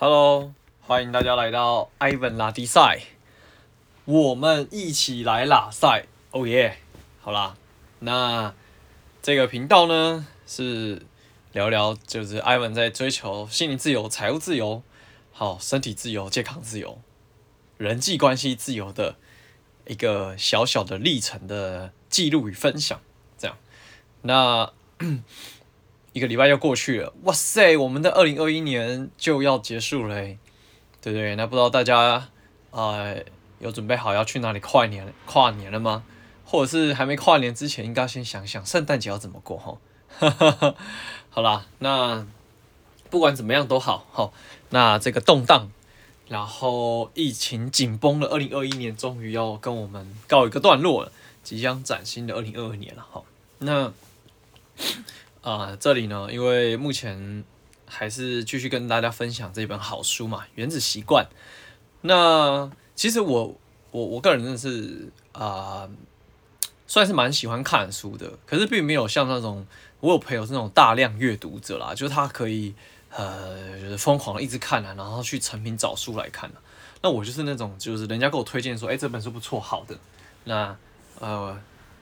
Hello，欢迎大家来到 Ivan 拉迪赛，我们一起来拉赛，哦耶！好啦，那这个频道呢是聊聊，就是 Ivan 在追求心灵自由、财务自由、好身体自由、健康自由、人际关系自由的一个小小的历程的记录与分享，这样，那。一个礼拜又过去了，哇塞！我们的二零二一年就要结束了，对不对？那不知道大家呃有准备好要去哪里跨年跨年了吗？或者是还没跨年之前，应该先想想圣诞节要怎么过哈。好啦，那不管怎么样都好，好，那这个动荡，然后疫情紧绷的二零二一年，终于要跟我们告一个段落了，即将崭新的二零二二年了，好，那。啊、这里呢，因为目前还是继续跟大家分享这本好书嘛，《原子习惯》。那其实我我我个人真的是啊、算是蛮喜欢看书的，可是并没有像那种我有朋友是那种大量阅读者啦，就是他可以呃，就是疯狂一直看啊，然后去成品找书来看啊。那我就是那种，就是人家给我推荐说，哎，这本书不错，好的，那呃。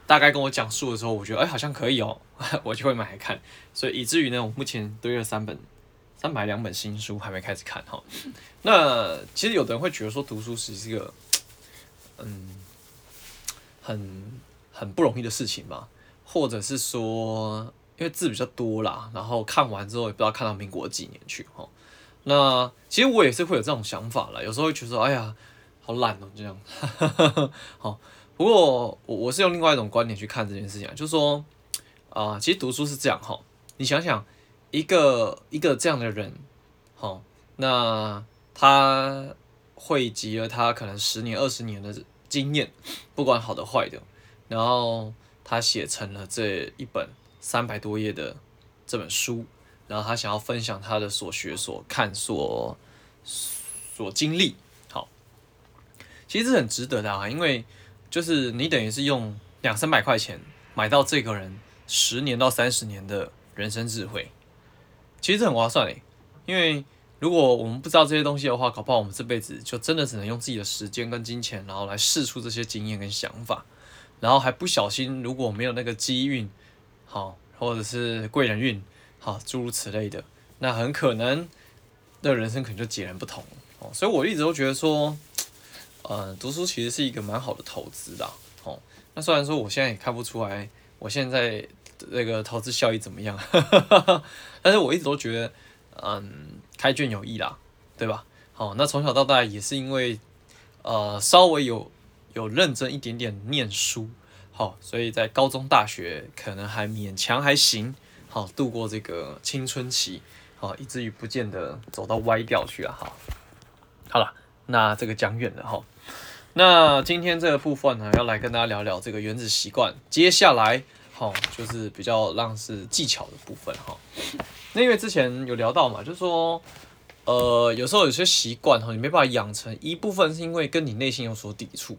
大概跟我讲述的时候，我觉得哎、好像可以哦，我就会买来看。所以以至于呢，我目前堆了三本，三百两本新书还没开始看哈。那其实有的人会觉得说读书是一个，嗯，很很不容易的事情嘛，或者是说因为字比较多啦，然后看完之后也不知道看到民国几年去哈。那其实我也是会有这种想法啦，有时候会觉得说，哎呀，好懒哦，这样，好。不过我我是用另外一种观点去看这件事情啊，就是说，啊、其实读书是这样哈，你想想，一个一个这样的人，好，那他汇集了他可能十年、二十年的经验，不管好的坏的，然后他写成了这一本三百多页的这本书，然后他想要分享他的所学、所看、所所经历，好，其实是很值得的啊，因为。就是你等于是用两三百块钱买到这个人十年到三十年的人生智慧，其实很划算诶。因为如果我们不知道这些东西的话，搞不好我们这辈子就真的只能用自己的时间跟金钱，然后来试出这些经验跟想法，然后还不小心如果没有那个机运，好，或者是贵人运，好，诸如此类的，那很可能的人生可能就截然不同哦。所以我一直都觉得说。呃，读书其实是一个蛮好的投资的，哦。那虽然说我现在也看不出来，我现在这个投资效益怎么样，但是我一直都觉得，嗯，开卷有益啦，对吧？好，那从小到大也是因为，呃，稍微有有认真一点点念书，好，所以在高中、大学可能还勉强还行，好，度过这个青春期，好，以至于不见得走到歪掉去啊，好，好了，那这个讲远了哈。那今天这个部分呢，要来跟大家聊聊这个原子习惯。接下来，好，就是比较让是技巧的部分哈。那因为之前有聊到嘛，就是说，呃，有时候有些习惯哈，你没办法养成，一部分是因为跟你内心有所抵触，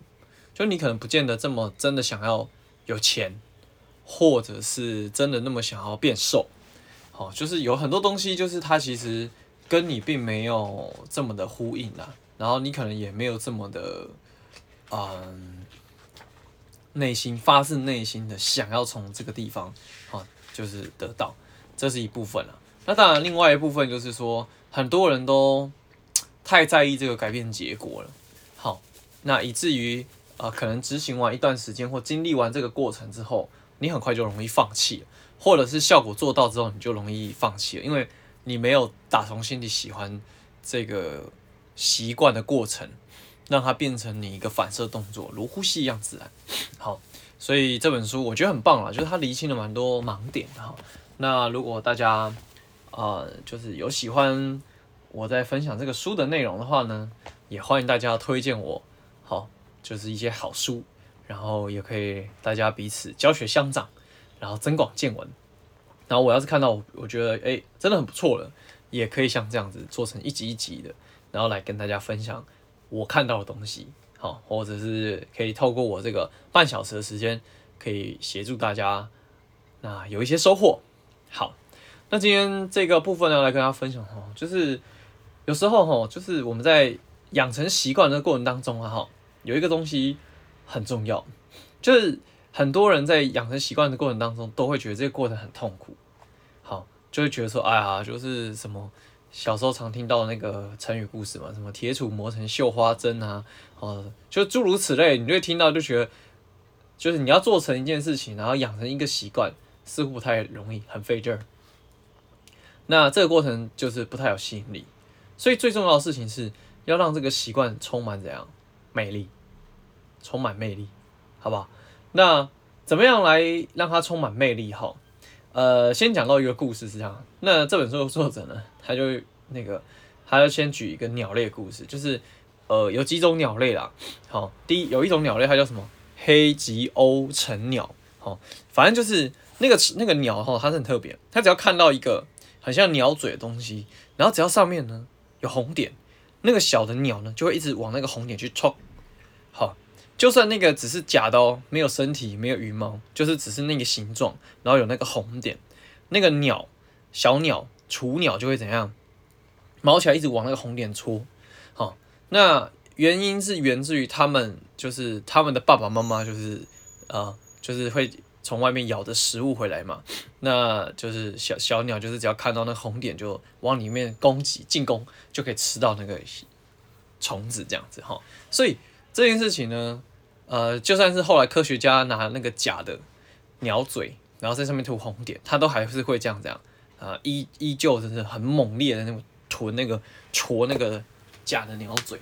就你可能不见得这么真的想要有钱，或者是真的那么想要变瘦，好，就是有很多东西，就是它其实跟你并没有这么的呼应啦，然后你可能也没有这么的。嗯，内心发自内心的想要从这个地方，啊，就是得到，这是一部分了。那当然，另外一部分就是说，很多人都太在意这个改变结果了，好，那以至于啊，可能执行完一段时间或经历完这个过程之后，你很快就容易放弃了，或者是效果做到之后，你就容易放弃了，因为你没有打从心底喜欢这个习惯的过程。让它变成你一个反射动作，如呼吸一样自然。好，所以这本书我觉得很棒啊，就是它厘清了蛮多盲点哈。那如果大家呃就是有喜欢我在分享这个书的内容的话呢，也欢迎大家推荐我，好，就是一些好书，然后也可以大家彼此教学相长，然后增广见闻。然后我要是看到我我觉得哎、真的很不错了，也可以像这样子做成一集一集的，然后来跟大家分享。我看到的东西，好，或者是可以透过我这个半小时的时间，可以协助大家，那有一些收获。好，那今天这个部分呢，来跟大家分享哈，就是有时候哈，就是我们在养成习惯的过程当中啊，哈，有一个东西很重要，就是很多人在养成习惯的过程当中，都会觉得这个过程很痛苦，好，就会觉得说，哎呀，就是什么小时候常听到那个成语故事嘛，什么铁杵磨成绣花针啊，哦，就诸如此类，你就会听到就觉得，就是你要做成一件事情，然后养成一个习惯，似乎不太容易，很费劲儿。那这个过程就是不太有吸引力。所以最重要的事情是要让这个习惯充满怎样魅力，充满魅力，好不好？那怎么样来让它充满魅力？哈，呃，先讲到一个故事是这样。那这本书的作者呢，他就那个，他就先举一个鸟类的故事，就是呃，有几种鸟类啦。好，第一有一种鸟类，它叫什么？黑吉欧成鸟。好，反正就是那个那个鸟哈，它是很特别，它只要看到一个很像鸟嘴的东西，然后只要上面呢。有红点，那个小的鸟呢，就会一直往那个红点去冲。好，就算那个只是假的哦，没有身体，没有羽毛，就是只是那个形状，然后有那个红点，那个鸟，小鸟，雏鸟就会怎样，毛起来一直往那个红点戳。好，那原因是源自于他们，就是他们的爸爸妈妈，就是呃，就是会。从外面咬的食物回来嘛，那就是小小鸟，就是只要看到那红点就往里面攻击进攻，就可以吃到那个虫子这样子哈。所以这件事情呢，呃，就算是后来科学家拿那个假的鸟嘴，然后在上面涂红点，它都还是会这样这样啊，依依旧就是很猛烈的那种吞那个戳那个假的鸟嘴。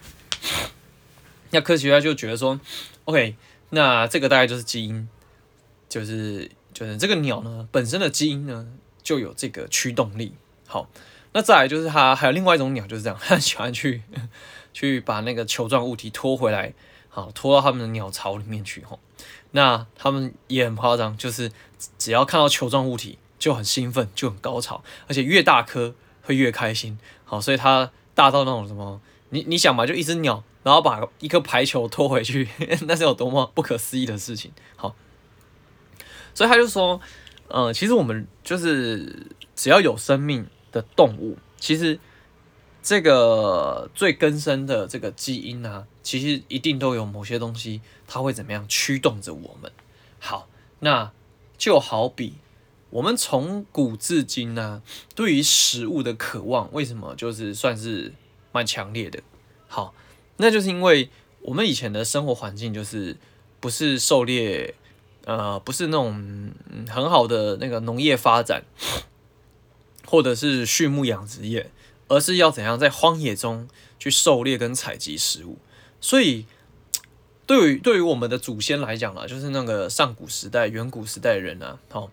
那科学家就觉得说，OK，那这个大概就是基因。就是就是这个鸟呢，本身的基因呢就有这个驱动力。好，那再来就是它还有另外一种鸟就是这样，它喜欢去去把那个球状物体拖回来，好，拖到他们的鸟巢里面去。吼，那他们也很夸张，就是只要看到球状物体就很兴奋，就很高潮，而且越大颗会越开心。好，所以它大到那种什么，你你想嘛，就一只鸟，然后把一颗排球拖回去，那是有多么不可思议的事情。好。所以他就说，呃，其实我们就是只要有生命的动物，其实这个最根深的这个基因啊，其实一定都有某些东西，它会怎么样驱动着我们。好，那就好比我们从古至今呢，对于食物的渴望，为什么就是算是蛮强烈的？好，那就是因为我们以前的生活环境就是不是狩猎。呃，不是那种很好的那个农业发展，或者是畜牧养殖业，而是要怎样在荒野中去狩猎跟采集食物。所以，对于对于我们的祖先来讲啊，就是那个上古时代、远古时代的人啊，好，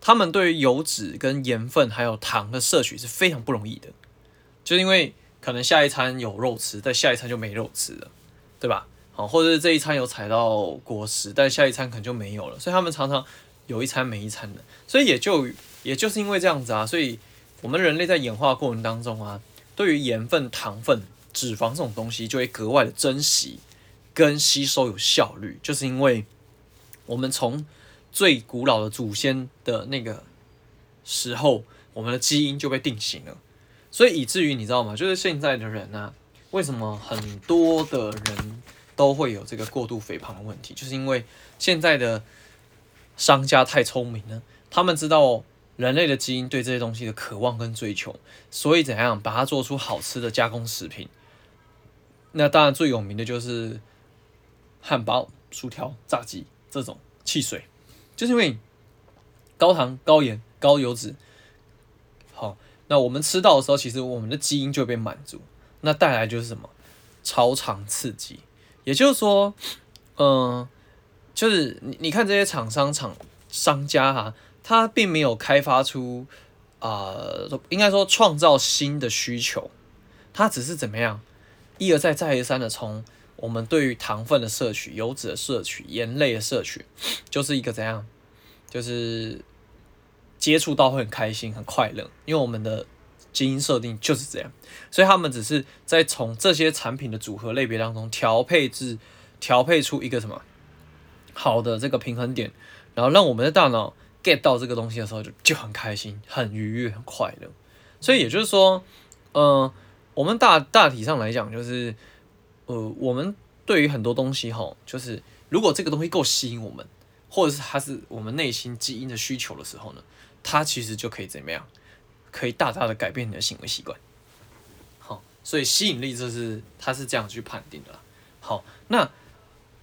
他们对于油脂跟盐分还有糖的摄取是非常不容易的，就是因为可能下一餐有肉吃，但下一餐就没肉吃了，对吧？好或者是这一餐有采到果实，但下一餐可能就没有了，所以他们常常有一餐没一餐的，所以也就也就是因为这样子啊，所以我们人类在演化过程当中啊，对于盐分、糖分、脂肪这种东西就会格外的珍惜跟吸收有效率，就是因为我们从最古老的祖先的那个时候，我们的基因就被定型了，所以以至于你知道吗？就是现在的人呢、啊，为什么很多的人？都会有这个过度肥胖的问题，就是因为现在的商家太聪明了，他们知道人类的基因对这些东西的渴望跟追求，所以怎样把它做出好吃的加工食品。那当然最有名的就是汉堡、薯条、炸鸡这种汽水，就是因为高糖、高盐、高油脂。好，那我们吃到的时候，其实我们的基因就被满足，那带来就是什么？超长刺激。也就是说，嗯、就是你你看这些厂商厂商家哈，他并没有开发出啊、呃，应该说创造新的需求，他只是怎么样一而再再而三的从我们对于糖分的摄取、油脂的摄取、盐类的摄取，就是一个怎样，就是接触到会很开心、很快乐，因为我们的。基因设定就是这样，所以他们只是在从这些产品的组合类别当中调配至调配出一个什么好的这个平衡点，然后让我们的大脑 get 到这个东西的时候就就很开心、很愉悦、很快乐。所以也就是说，嗯、呃，我们大大体上来讲，就是呃，我们对于很多东西哈，就是如果这个东西够吸引我们，或者是它是我们内心基因的需求的时候呢，它其实就可以怎么样？可以大大的改变你的行为习惯。好，所以吸引力这是它是这样去判定的。好，那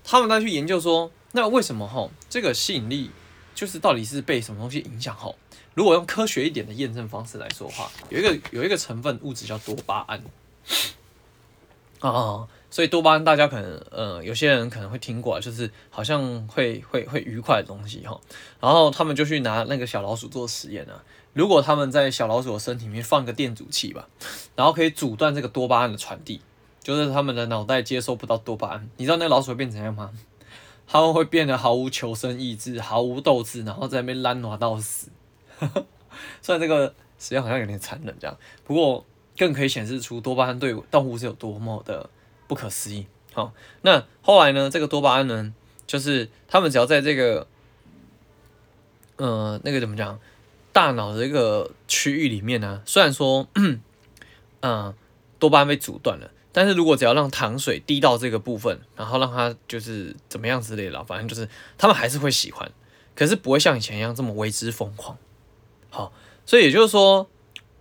他们再去研究说，那为什么哈这个吸引力就是到底是被什么东西影响？哈，如果用科学一点的验证方式来说的话，有一个有一个成分物质叫多巴胺。啊，所以多巴胺大家可能呃有些人可能会听过，就是好像会会会愉快的东西哈。然后他们就去拿那个小老鼠做实验啊。如果他们在小老鼠的身体里面放个电阻器吧，然后可以阻断这个多巴胺的传递，就是他们的脑袋接收不到多巴胺，你知道那个老鼠会变成怎样吗？他们会变得毫无求生意志，毫无斗志，然后在那边懒惰到死。虽然这个实验好像有点残忍这样，不过更可以显示出多巴胺对动物是有多么的不可思议。好，那后来呢？这个多巴胺呢，就是他们只要在这个，呃，那个怎么讲？大脑的这个区域里面呢，虽然说，嗯、多巴胺被阻断了，但是如果只要让糖水滴到这个部分，然后让它就是怎么样之类的，反正就是他们还是会喜欢，可是不会像以前一样这么为之疯狂。好，所以也就是说，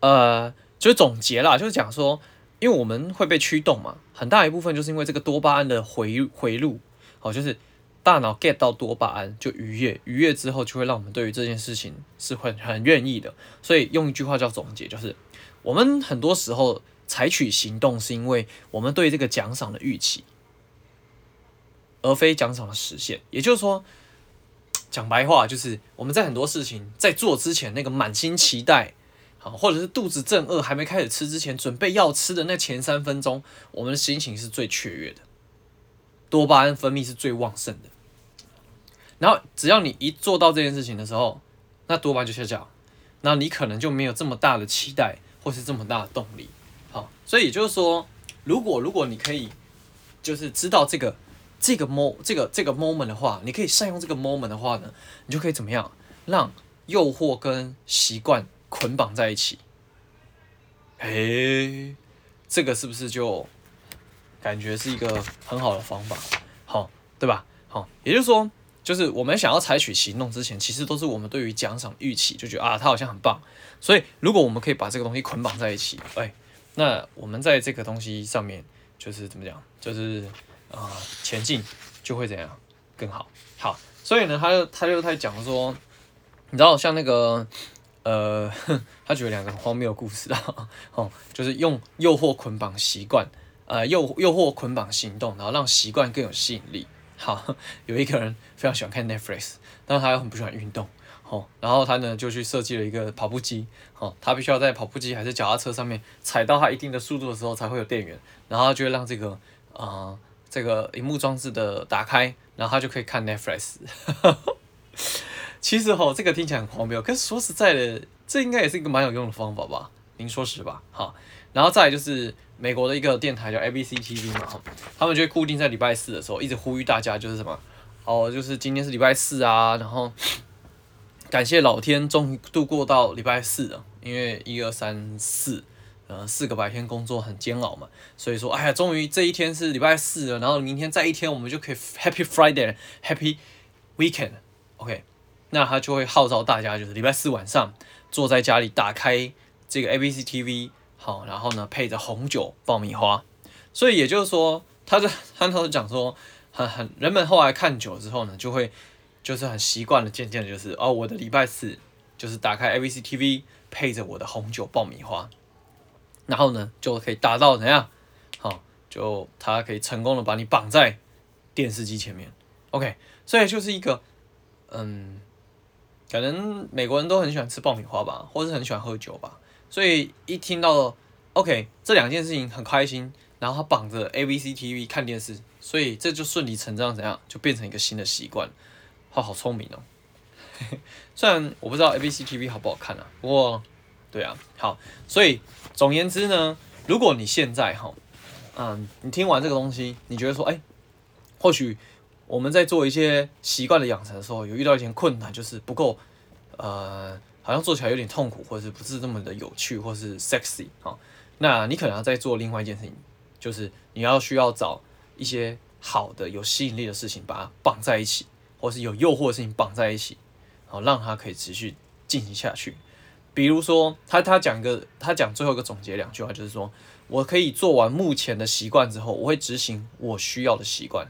呃，就总结啦，就是讲说，因为我们会被驱动嘛，很大一部分就是因为这个多巴胺的回回路，好，就是。大脑 get 到多巴胺就愉悦，愉悦之后就会让我们对于这件事情是会很愿意的。所以用一句话叫总结，就是我们很多时候采取行动是因为我们对这个奖赏的预期，而非奖赏的实现。也就是说，讲白话就是我们在很多事情在做之前，那个满心期待，好，或者是肚子正饿还没开始吃之前，准备要吃的那前三分钟，我们的心情是最雀跃的，多巴胺分泌是最旺盛的。然后只要你一做到这件事情的时候，那多巴胺就下降，那你可能就没有这么大的期待或是这么大的动力。好，所以就是说，如果如果你可以就是知道这个这个 mo 这个这个 moment 的话，你可以善用这个 moment 的话呢，你就可以怎么样让诱惑跟习惯捆绑在一起？诶，这个是不是就感觉是一个很好的方法？好，对吧？好，也就是说。就是我们想要采取行动之前，其实都是我们对于奖赏预期，就觉得啊，他好像很棒。所以，如果我们可以把这个东西捆绑在一起，哎，那我们在这个东西上面，就是怎么讲，就是啊、呃，前进就会怎样更好。好，所以呢，他就他就他讲说，你知道，像那个呃，他举了两个很荒谬的故事啊，哦，就是用诱惑捆绑习惯，呃，诱诱惑捆绑行动，然后让习惯更有吸引力。好，有一个人非常喜欢看 Netflix，但是他又很不喜欢运动，好，然后他呢就去设计了一个跑步机，好，他必须要在跑步机还是脚踏车上面踩到他一定的速度的时候才会有电源，然后就会让这个啊、这个荧幕装置的打开，然后他就可以看 Netflix。其实哈，这个听起来很荒谬，可是说实在的，这应该也是一个蛮有用的方法吧？您说是吧？好，然后再就是。美国的一个电台叫 ABC TV 嘛，他们就会固定在礼拜四的时候，一直呼吁大家就是什么，哦，就是今天是礼拜四啊，然后感谢老天终于度过到礼拜四了，因为一二三四，呃，四个白天工作很煎熬嘛，所以说，哎呀，终于这一天是礼拜四了，然后明天再一天我们就可以 Happy Friday，Happy Weekend，OK，那他就会号召大家就是礼拜四晚上坐在家里打开这个 ABC TV。好，然后呢，配着红酒、爆米花，所以也就是说，他就他头讲说，很很人们后来看久了之后呢，就会就是很习惯了，渐渐的就是哦，我的礼拜四就是打开 ABC TV，配着我的红酒、爆米花，然后呢就可以达到怎样？好，就他可以成功的把你绑在电视机前面，OK，所以就是一个嗯，可能美国人都很喜欢吃爆米花吧，或是很喜欢喝酒吧。所以一听到 OK 这两件事情很开心，然后他绑着 ABC TV 看电视，所以这就顺理成章怎样就变成一个新的习惯。他好聪明哦！虽然我不知道 ABC TV 好不好看啊，不过对啊，好。所以总言之呢，如果你现在哈，嗯，你听完这个东西，你觉得说，哎，或许我们在做一些习惯的养成的时候，有遇到一些困难，就是不够，呃。好像做起来有点痛苦，或者是不是那么的有趣，或是 sexy 啊？那你可能要再做另外一件事情，就是你要需要找一些好的、有吸引力的事情，把它绑在一起，或是有诱惑的事情绑在一起，好，让它可以持续进行下去。比如说，他他讲一个，他讲最后一个总结两句话，就是说我可以做完目前的习惯之后，我会执行我需要的习惯。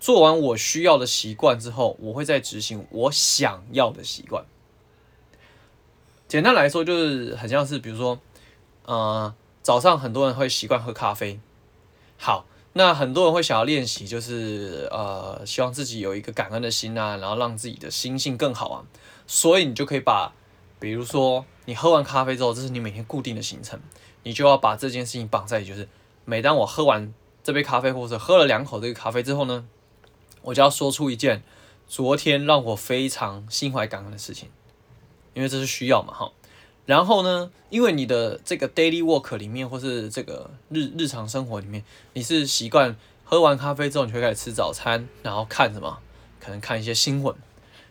做完我需要的习惯之后，我会再执行我想要的习惯。简单来说，就是很像是，比如说，呃，早上很多人会习惯喝咖啡。好，那很多人会想要练习，就是呃，希望自己有一个感恩的心啊，然后让自己的心性更好啊。所以你就可以把。比如说，你喝完咖啡之后，这是你每天固定的行程，你就要把这件事情绑在，就是每当我喝完这杯咖啡，或者喝了两口这个咖啡之后呢，我就要说出一件昨天让我非常心怀感恩的事情，因为这是需要嘛，哈。然后呢，因为你的这个 daily work 里面，或是这个日日常生活里面，你是习惯喝完咖啡之后，你就会开始吃早餐，然后看什么？可能看一些新闻。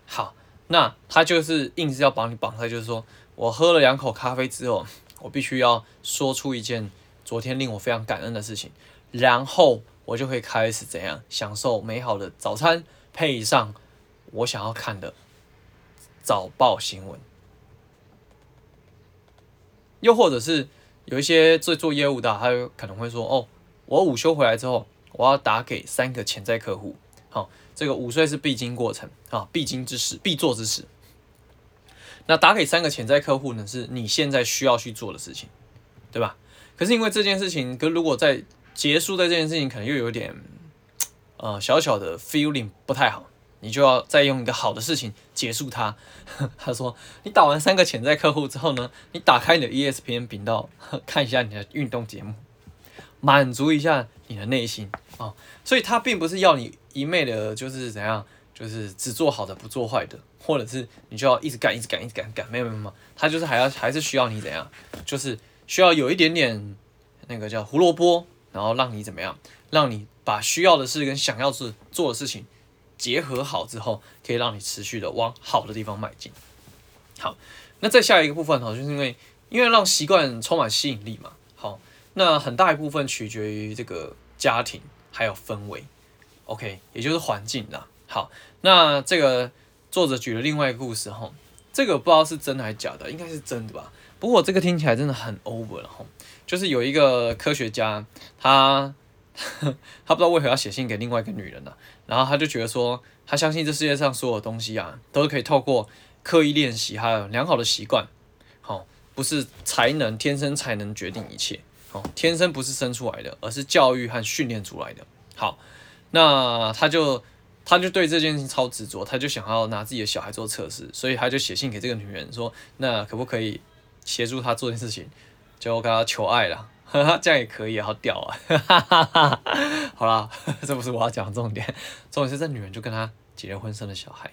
好。那他就是硬是要把你绑在，就是说我喝了两口咖啡之后，我必须要说出一件昨天令我非常感恩的事情，然后我就会开始怎样享受美好的早餐，配上我想要看的早报新闻，又或者是有一些做做业务的，他可能会说哦，我午休回来之后，我要打给三个潜在客户，好。这个午睡是必经过程啊，必经之事，必做之事。那打给三个潜在客户呢，是你现在需要去做的事情，对吧？可是因为这件事情，跟如果在结束在这件事情，可能又有点呃小小的 feeling 不太好，你就要再用一个好的事情结束它。他说，你打完三个潜在客户之后呢，你打开你的 ESPN 频道，看一下你的运动节目，满足一下你的内心啊。所以他并不是要你。一昧的就是怎样，就是只做好的不做坏的，或者是你就要一直干一直干一直干干，没有没有没有，他就是还要还是需要你怎样，就是需要有一点点那个叫胡萝卜，然后让你怎么样，让你把需要的事跟想要是做的事情结合好之后，可以让你持续的往好的地方迈进。好，那再下一个部分哈，就是因为因为让习惯充满吸引力嘛，好，那很大一部分取决于这个家庭还有氛围。OK，也就是环境啦。好，那这个作者举了另外一个故事哈，这个不知道是真的还是假的，应该是真的吧。不过这个听起来真的很 over 了哈，就是有一个科学家，他 他不知道为何要写信给另外一个女人呢，然后他就觉得说，他相信这世界上所有东西啊，都是可以透过刻意练习还有良好的习惯，好，不是才能天生才能决定一切，好，天生不是生出来的，而是教育和训练出来的，好。那他就他就对这件事情超执着，他就想要拿自己的小孩做测试，所以他就写信给这个女人说，那可不可以协助他做件事情，就跟他求爱了，哈哈，这样也可以，好屌啊，哈哈哈，好啦，这不是我要讲的重点，重点是这女人就跟他结了婚，生了小孩。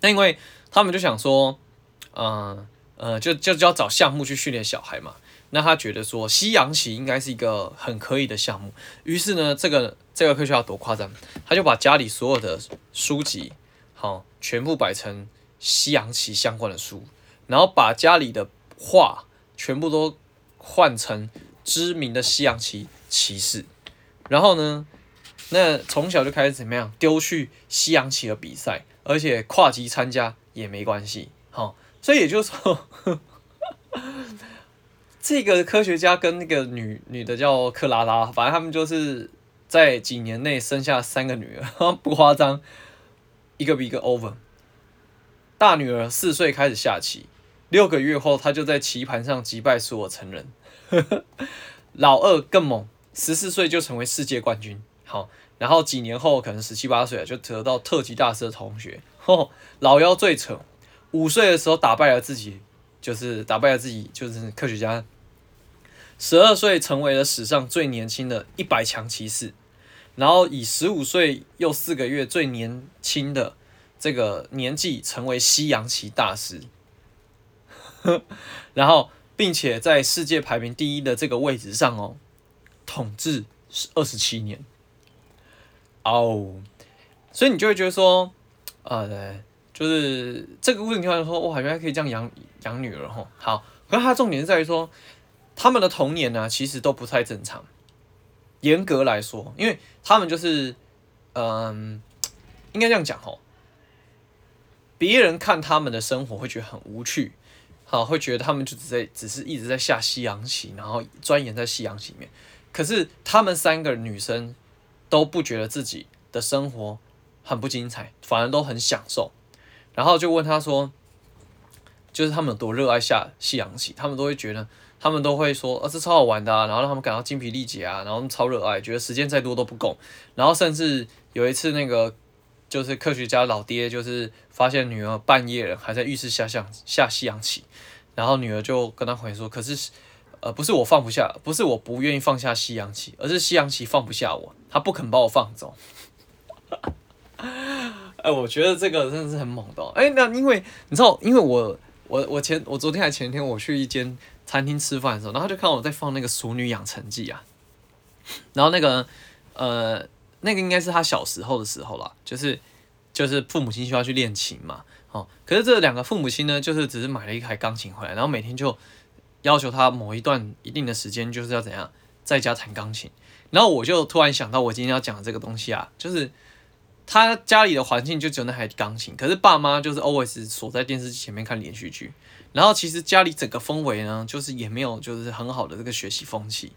那因为他们就想说，嗯呃，就就就要找项目去训练小孩嘛。那他觉得说西洋棋应该是一个很可以的项目，于是呢，这个这个科学家多夸张，他就把家里所有的书籍，好，全部摆成西洋棋相关的书，然后把家里的画全部都换成知名的西洋棋棋士，然后呢，那从小就开始怎么样，丢去西洋棋的比赛，而且跨级参加也没关系，好，所以也就是说。这个科学家跟那个女女的叫克拉拉，反正他们就是在几年内生下三个女儿，不夸张，一个比一个 over。大女儿四岁开始下棋，六个月后她就在棋盘上击败所有成人。老二更猛，十四岁就成为世界冠军。好，然后几年后可能十七八岁就得到特级大师的同学。老幺最扯，五岁的时候打败了自己。就是打败了自己，就是科学家。十二岁成为了史上最年轻的一百强骑士，然后以十五岁又四个月最年轻的这个年纪成为西洋棋大师，然后并且在世界排名第一的这个位置上哦，统治是二十七年。哦，所以你就会觉得说，呃，对。就是这个问题，突然说哇，原来可以这样养养女儿哈。好，可是他重点是在于说，他们的童年呢，其实都不太正常。严格来说，因为他们就是，嗯，应该这样讲哦。别人看他们的生活会觉得很无趣，好，会觉得他们就只在只是一直在下西洋棋，然后钻研在西洋棋里面。可是他们三个女生都不觉得自己的生活很不精彩，反而都很享受。然后就问他说，就是他们有多热爱下西洋棋，他们都会觉得。他们都会说，啊，这超好玩的啊，然后让他们感到精疲力竭啊，然后超热爱，觉得时间再多都不够。然后甚至有一次，那个就是科学家老爹，就是发现女儿半夜了还在浴室下象下西洋棋，然后女儿就跟他回说，可是，呃，不是我放不下，不是我不愿意放下西洋棋，而是西洋棋放不下我，他不肯把我放走。哎，我觉得这个真的是很猛的。哎，那因为你知道，因为我我我前我昨天还前天我去一间。餐厅吃饭的时候，然后就看我在放那个《熟女养成记》啊，然后那个呃，那个应该是他小时候的时候了，就是就是父母亲需要去练琴嘛，哦，可是这两个父母亲呢，就是只是买了一台钢琴回来，然后每天就要求他某一段一定的时间就是要怎样在家弹钢琴，然后我就突然想到我今天要讲的这个东西啊，就是他家里的环境就只有那台钢琴，可是爸妈就是 always 锁在电视机前面看连续剧。然后其实家里整个氛围呢，就是也没有就是很好的这个学习风气。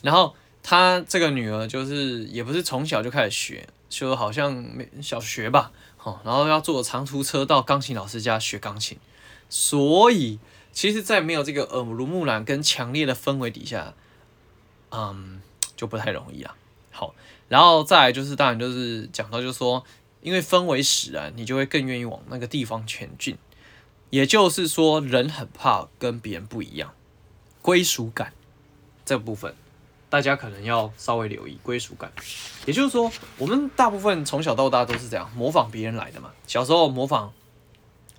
然后他这个女儿就是也不是从小就开始学，就好像没小学吧，好，然后要坐长途车到钢琴老师家学钢琴。所以其实，在没有这个耳濡目染跟强烈的氛围底下，嗯，就不太容易啊。好，然后再来就是当然就是讲到就是说，因为氛围使然，你就会更愿意往那个地方前进。也就是说，人很怕跟别人不一样，归属感这部分，大家可能要稍微留意归属感。也就是说，我们大部分从小到大都是这样模仿别人来的嘛。小时候模仿，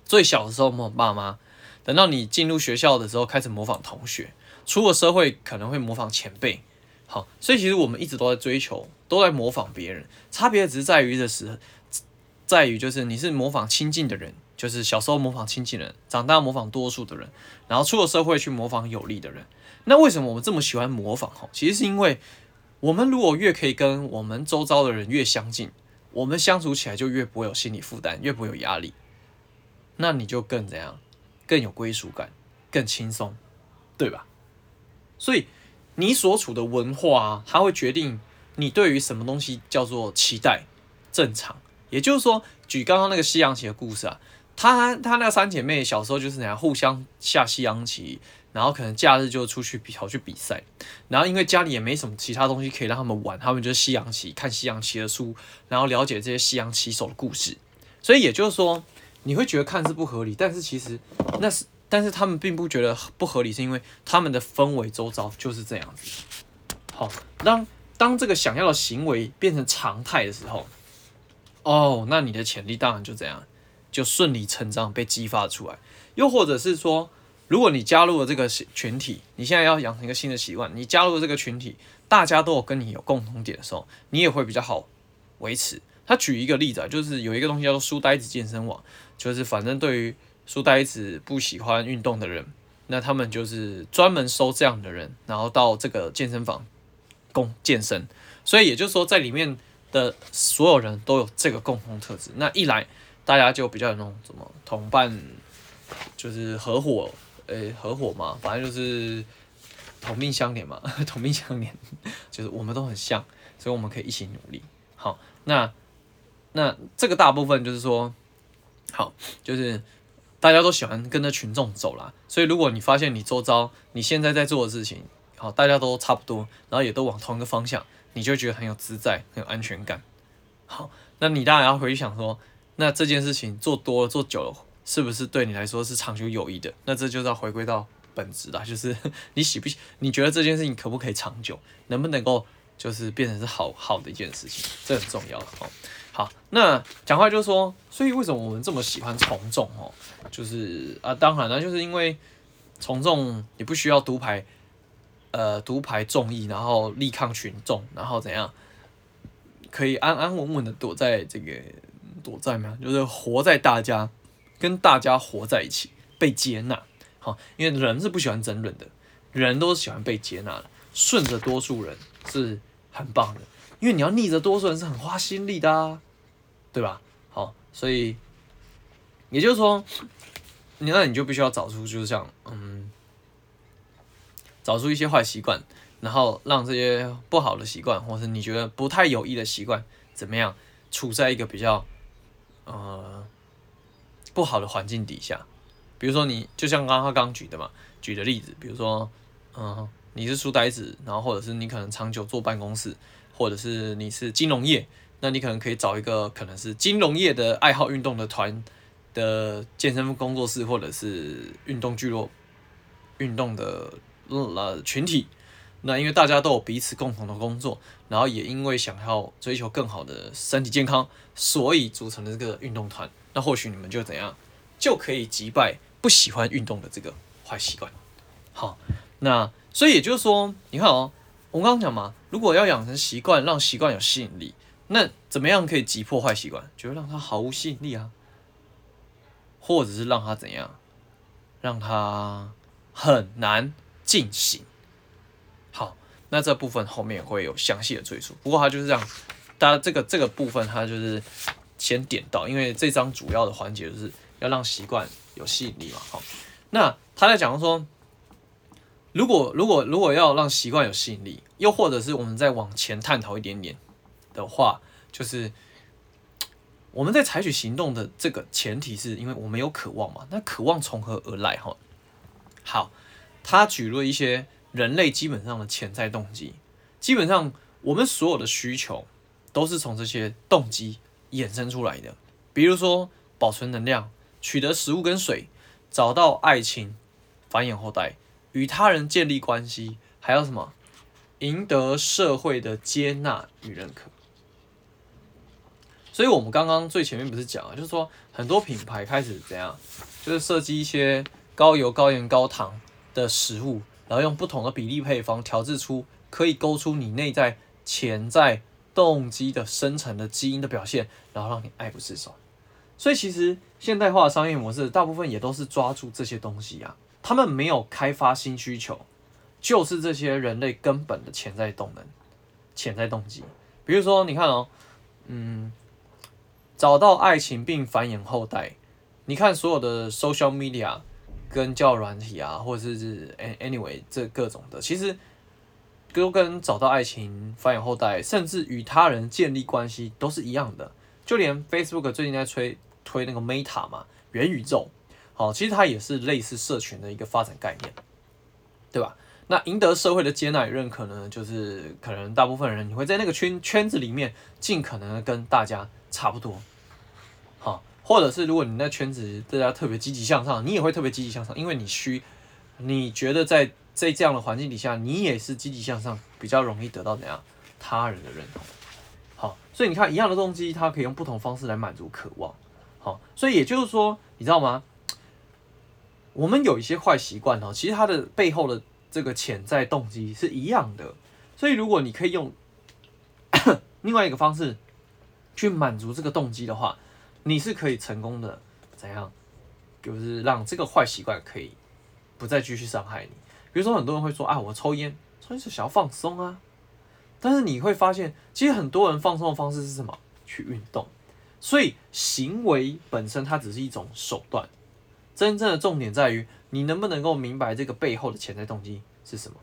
最小的时候模仿爸妈，等到你进入学校的时候开始模仿同学，出了社会可能会模仿前辈。好，所以其实我们一直都在追求，都在模仿别人，差别只是在于的是，在于就是你是模仿亲近的人。就是小时候模仿亲近人，长大模仿多数的人，然后出了社会去模仿有利的人。那为什么我们这么喜欢模仿？哈，其实是因为我们如果越可以跟我们周遭的人越相近，我们相处起来就越不会有心理负担，越不会有压力。那你就更怎样？更有归属感，更轻松，对吧？所以你所处的文化啊，它会决定你对于什么东西叫做期待正常。也就是说，举刚刚那个西洋棋的故事啊。她她那三姐妹小时候就是那样互相下西洋棋，然后可能假日就出去跑去比赛，然后因为家里也没什么其他东西可以让他们玩，他们就西洋棋，看西洋棋的书，然后了解这些西洋棋手的故事。所以也就是说，你会觉得看似不合理，但是其实那是，但是他们并不觉得不合理，是因为他们的氛围周遭就是这样子。好，当当这个想要的行为变成常态的时候，哦，那你的潜力当然就这样。就顺理成章被激发出来，又或者是说，如果你加入了这个群体，你现在要养成一个新的习惯，你加入了这个群体，大家都有跟你有共同点的时候，你也会比较好维持。他举一个例子啊，就是有一个东西叫做书呆子健身网，就是反正对于书呆子不喜欢运动的人，那他们就是专门收这样的人，然后到这个健身房共健身。所以也就是说，在里面的所有人都有这个共同特质。那一来。大家就比较有那种什么同伴，就是合伙，呃、合伙嘛，反正就是同命相连嘛，同命相连，就是我们都很像，所以我们可以一起努力。好，那那这个大部分就是说，好，就是大家都喜欢跟着群众走啦。所以如果你发现你周遭你现在在做的事情，好，大家都差不多，然后也都往同一个方向，你就觉得很有自在，很有安全感。好，那你当然要回去想说。那这件事情做多了做久了，是不是对你来说是长久有益的？那这就是要回归到本质啦，就是你喜不喜？你觉得这件事情可不可以长久？能不能够就是变成是好好的一件事情？这很重要哦。好，那讲话就说，所以为什么我们这么喜欢从众哦？就是啊，当然了，就是因为从众你不需要独排，呃，独排众议，然后力抗群众，然后怎样可以安安稳稳的躲在这个。躲在吗？就是活在大家，跟大家活在一起，被接纳。好，因为人是不喜欢争论的。人都喜欢被接纳的，顺着多数人是很棒的，因为你要逆着多数人是很花心力的啊，对吧？好，所以也就是说，你那你就必须要找出，就是像嗯，找出一些坏习惯，然后让这些不好的习惯，或是你觉得不太有益的习惯，怎么样处在一个比较呃不好的环境底下。比如说你就像刚刚刚举的嘛，举的例子，比如说，嗯，你是书呆子，然后或者是你可能长久坐办公室，或者是你是金融业，那你可能可以找一个可能是金融业的爱好运动的团的健身工作室，或者是运动聚落运动的呃群体。那因为大家都有彼此共同的工作，然后也因为想要追求更好的身体健康，所以组成了这个运动团。那或许你们就怎样就可以击败。不喜欢运动的这个坏习惯，好，那所以也就是说，你看哦，我刚刚讲嘛，如果要养成习惯，让习惯有吸引力，那怎么样可以击破坏习惯？就是让它毫无吸引力啊，或者是让它怎样，让它很难进行。好，那这部分后面会有详细的赘述。不过它就是这样，大家这个这个部分它就是先点到，因为这章主要的环节就是要让习惯。有吸引力嘛？好，那他在讲说，如果如果如果要让习惯有吸引力，又或者是我们再往前探讨一点点的话，就是我们在采取行动的这个前提是因为我们有渴望嘛？那渴望从何而来？哈，好，他举了一些人类基本上的潜在动机，基本上我们所有的需求都是从这些动机衍生出来的，比如说保存能量。取得食物跟水，找到爱情，繁衍后代，与他人建立关系，还有什么？赢得社会的接纳与认可。所以，我们刚刚最前面不是讲了，就是说很多品牌开始怎样，就是设计一些高油、高盐、高糖的食物，然后用不同的比例配方调制出可以勾出你内在潜在动机的生成的基因的表现，然后让你爱不释手。所以其实现代化的商业模式大部分也都是抓住这些东西啊，他们没有开发新需求，就是这些人类根本的潜在动能、潜在动机。比如说，你看哦，嗯，找到爱情并繁衍后代，你看所有的 social media 跟交友软体啊，或者是 anyway 这各种的，其实都跟找到爱情、繁衍后代，甚至与他人建立关系都是一样的。就连 Facebook 最近在推。推那个 Meta 嘛，元宇宙，好，其实它也是类似社群的一个发展概念，对吧？那赢得社会的接纳与认可呢，就是可能大部分人你会在那个圈圈子里面尽可能的跟大家差不多，好，或者是如果你那圈子大家特别积极向上，你也会特别积极向上，因为你需你觉得在在这样的环境底下，你也是积极向上，比较容易得到怎样他人的认同，好，所以你看一样的动机，它可以用不同方式来满足渴望。好，所以也就是说，你知道吗？我们有一些坏习惯哦，其实它的背后的这个潜在动机是一样的。所以如果你可以用 另外一个方式去满足这个动机的话，你是可以成功的。怎样？就是让这个坏习惯可以不再继续伤害你。比如说，很多人会说啊，我抽烟，抽烟是想要放松啊。但是你会发现，其实很多人放松的方式是什么？去运动。所以行为本身它只是一种手段，真正的重点在于你能不能够明白这个背后的潜在动机是什么。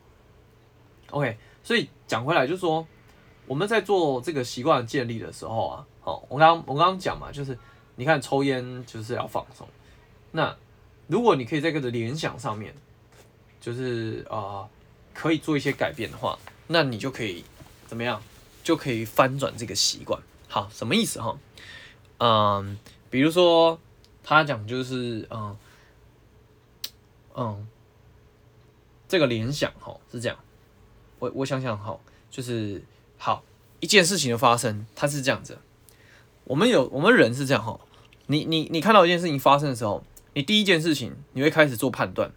OK，所以讲回来就是说，我们在做这个习惯建立的时候啊，好，我刚我刚刚讲嘛，就是你看抽烟就是要放松，那如果你可以在这个联想上面，就是啊、可以做一些改变的话，那你就可以怎么样，就可以翻转这个习惯。好，什么意思哈？嗯，比如说他讲就是嗯嗯，这个联想哈是这样，我我想想哈，就是好一件事情的发生，它是这样子。我们有我们人是这样哈，你你你看到一件事情发生的时候，你第一件事情你会开始做判断，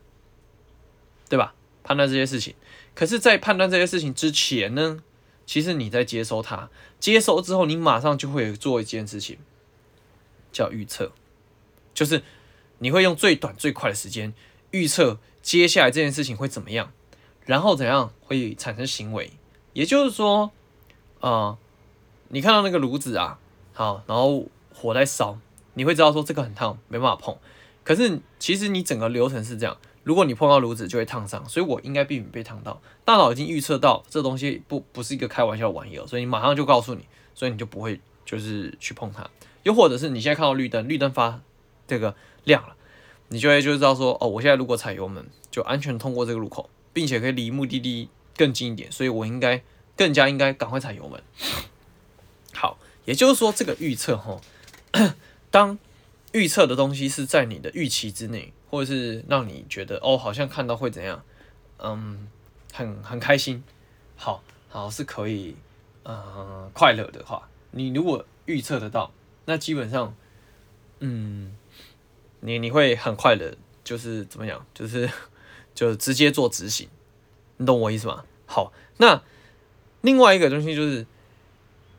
对吧？判断这些事情，可是，在判断这些事情之前呢，其实你在接收它，接收之后，你马上就会做一件事情。叫预测，就是你会用最短最快的时间预测接下来这件事情会怎么样。然后怎样会产生行为？也就是说，啊、你看到那个炉子啊，好，然后火在烧，你会知道说这个很烫，没办法碰。可是其实你整个流程是这样，如果你碰到炉子就会烫伤，所以我应该避免被烫到。大脑已经预测到这东西不不是一个开玩笑的玩意儿，所以你马上就告诉你，所以你就不会就是去碰它。又或者是你现在看到绿灯，绿灯发这个亮了，你就会就知道说，哦，我现在如果踩油门，就安全通过这个路口，并且可以离目的地更近一点，所以我应该更加应该赶快踩油门。好，也就是说这个预测哈，当。预测的东西是在你的预期之内，或者是让你觉得哦，好像看到会怎样，嗯，很很开心，好，好是可以，嗯，快乐的话，你如果预测得到，那基本上，嗯，你你会很快乐，就是怎么样，就是就直接做执行，你懂我意思吗？好，那另外一个东西就是，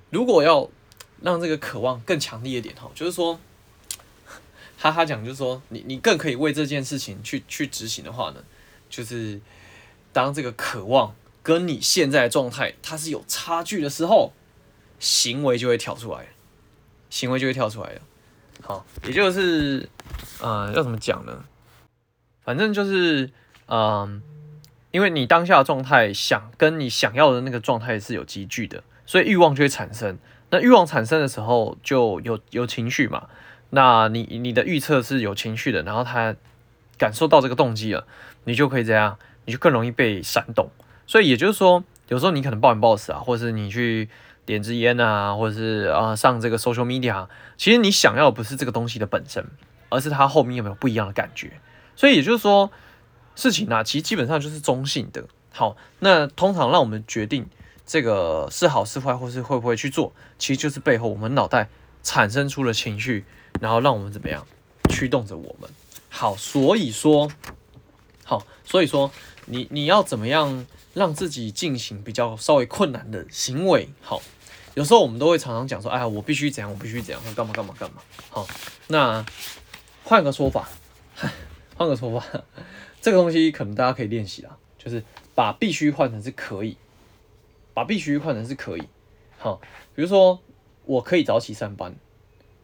如果要让这个渴望更强烈一点哈，就是说。他他讲就是说，你你更可以为这件事情去去执行的话呢，就是当这个渴望跟你现在的状态它是有差距的时候，行为就会跳出来，行为就会跳出来了。好，也就是呃要怎么讲呢？反正就是嗯、因为你当下状态想跟你想要的那个状态是有积聚的，所以欲望就会产生。那欲望产生的时候就有有情绪嘛。那你你的预测是有情绪的，然后他感受到这个动机了，你就可以这样，你就更容易被煽动。所以也就是说，有时候你可能暴饮暴食啊，或者是你去点支烟啊，或者是啊上这个 social media，其实你想要的不是这个东西的本身，而是它后面有没有不一样的感觉。所以也就是说，事情啊，其实基本上就是中性的。好，那通常让我们决定这个是好是坏，或是会不会去做，其实就是背后我们脑袋产生出了情绪。然后让我们怎么样驱动着我们？好，所以说，好，所以说，你你要怎么样让自己进行比较稍微困难的行为？好，有时候我们都会常常讲说，哎呀，我必须怎样，我必须怎样，干嘛干嘛干嘛。好，那换个说法，换个说法，这个东西可能大家可以练习啊，就是把必须换成是可以，把必须换成是可以。好，比如说我可以早起上班。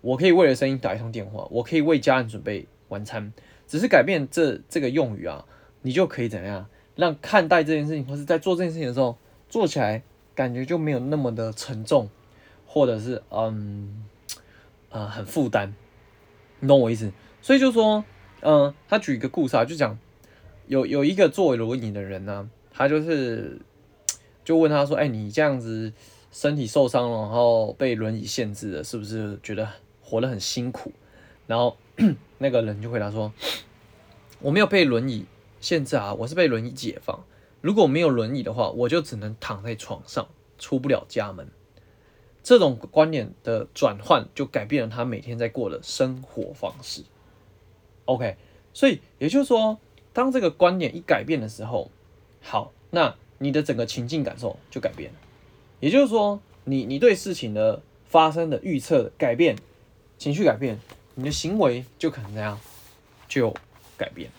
我可以为了声音打一通电话，我可以为家人准备晚餐，只是改变这这个用语啊，你就可以怎样让看待这件事情，或是在做这件事情的时候，做起来感觉就没有那么的沉重，或者是嗯、呃、很负担，你懂我意思？所以就说，嗯、他举一个故事啊，就讲有有一个坐轮椅的人呢、啊，他就是就问他说，哎，你这样子身体受伤了，然后被轮椅限制了，是不是觉得？活得很辛苦，然后 那个人就回答说：“我没有被轮椅限制啊，我是被轮椅解放。如果没有轮椅的话，我就只能躺在床上，出不了家门。”这种观念的转换，就改变了他每天在过的生活方式。OK，所以也就是说，当这个观念一改变的时候，好，那你的整个情境感受就改变了。也就是说，你你对事情的发生的预测改变。情绪改变，你的行为就可能这样就改变。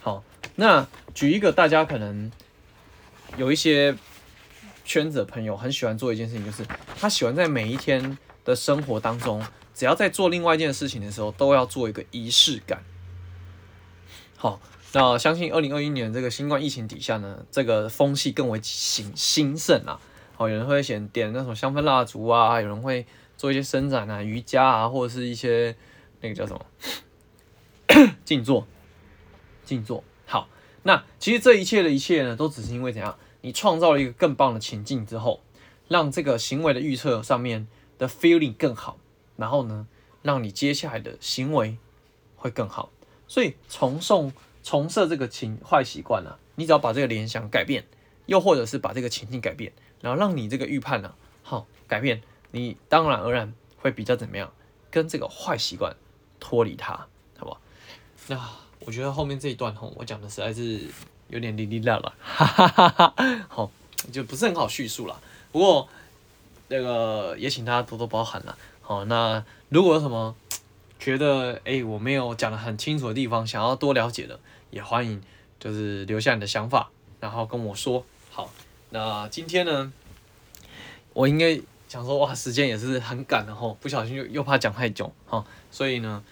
好，那举一个大家可能有一些圈子的朋友很喜欢做一件事情，就是他喜欢在每一天的生活当中，只要在做另外一件事情的时候，都要做一个仪式感。好，那相信二零二一年这个新冠疫情底下呢，这个风气更为兴兴盛啊。好，有人会选点那种香氛蜡烛啊，有人会。做一些伸展啊、瑜伽啊，或者是一些那个叫什么静坐、静坐。好，那其实这一切的一切呢，都只是因为怎样？你创造了一个更棒的情境之后，让这个行为的预测上面的 feeling 更好，然后呢，让你接下来的行为会更好。所以重送、重设这个情坏习惯呢，你只要把这个联想改变，又或者是把这个情境改变，然后让你这个预判呢，好改变。你当然而然会比较怎么样，跟这个坏习惯脱离它，好不好？那我觉得后面这一段吼，我讲的实在是有点哩哩啦啦，哈哈哈哈。好，就不是很好叙述了。不过那个也请大家多多包涵了。好，那如果有什么觉得哎我没有讲的很清楚的地方，想要多了解的，也欢迎就是留下你的想法。然后跟我说。好，那今天呢，我应该想说，哇，时间也是很赶的吼，不小心又又怕讲太久哈，所以呢，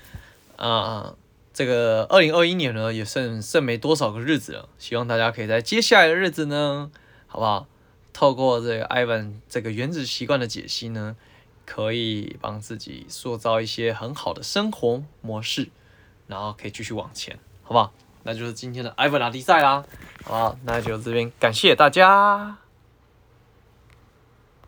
啊、呃，这个二零二一年呢，也剩剩没多少个日子了，希望大家可以在接下来的日子呢，好不好？透过这个 Ivan 这个原子习惯的解析呢，可以帮自己塑造一些很好的生活模式，然后可以继续往前，好不好？那就是今天的 Ivan 拉力赛啦，好，那就这边感谢大家。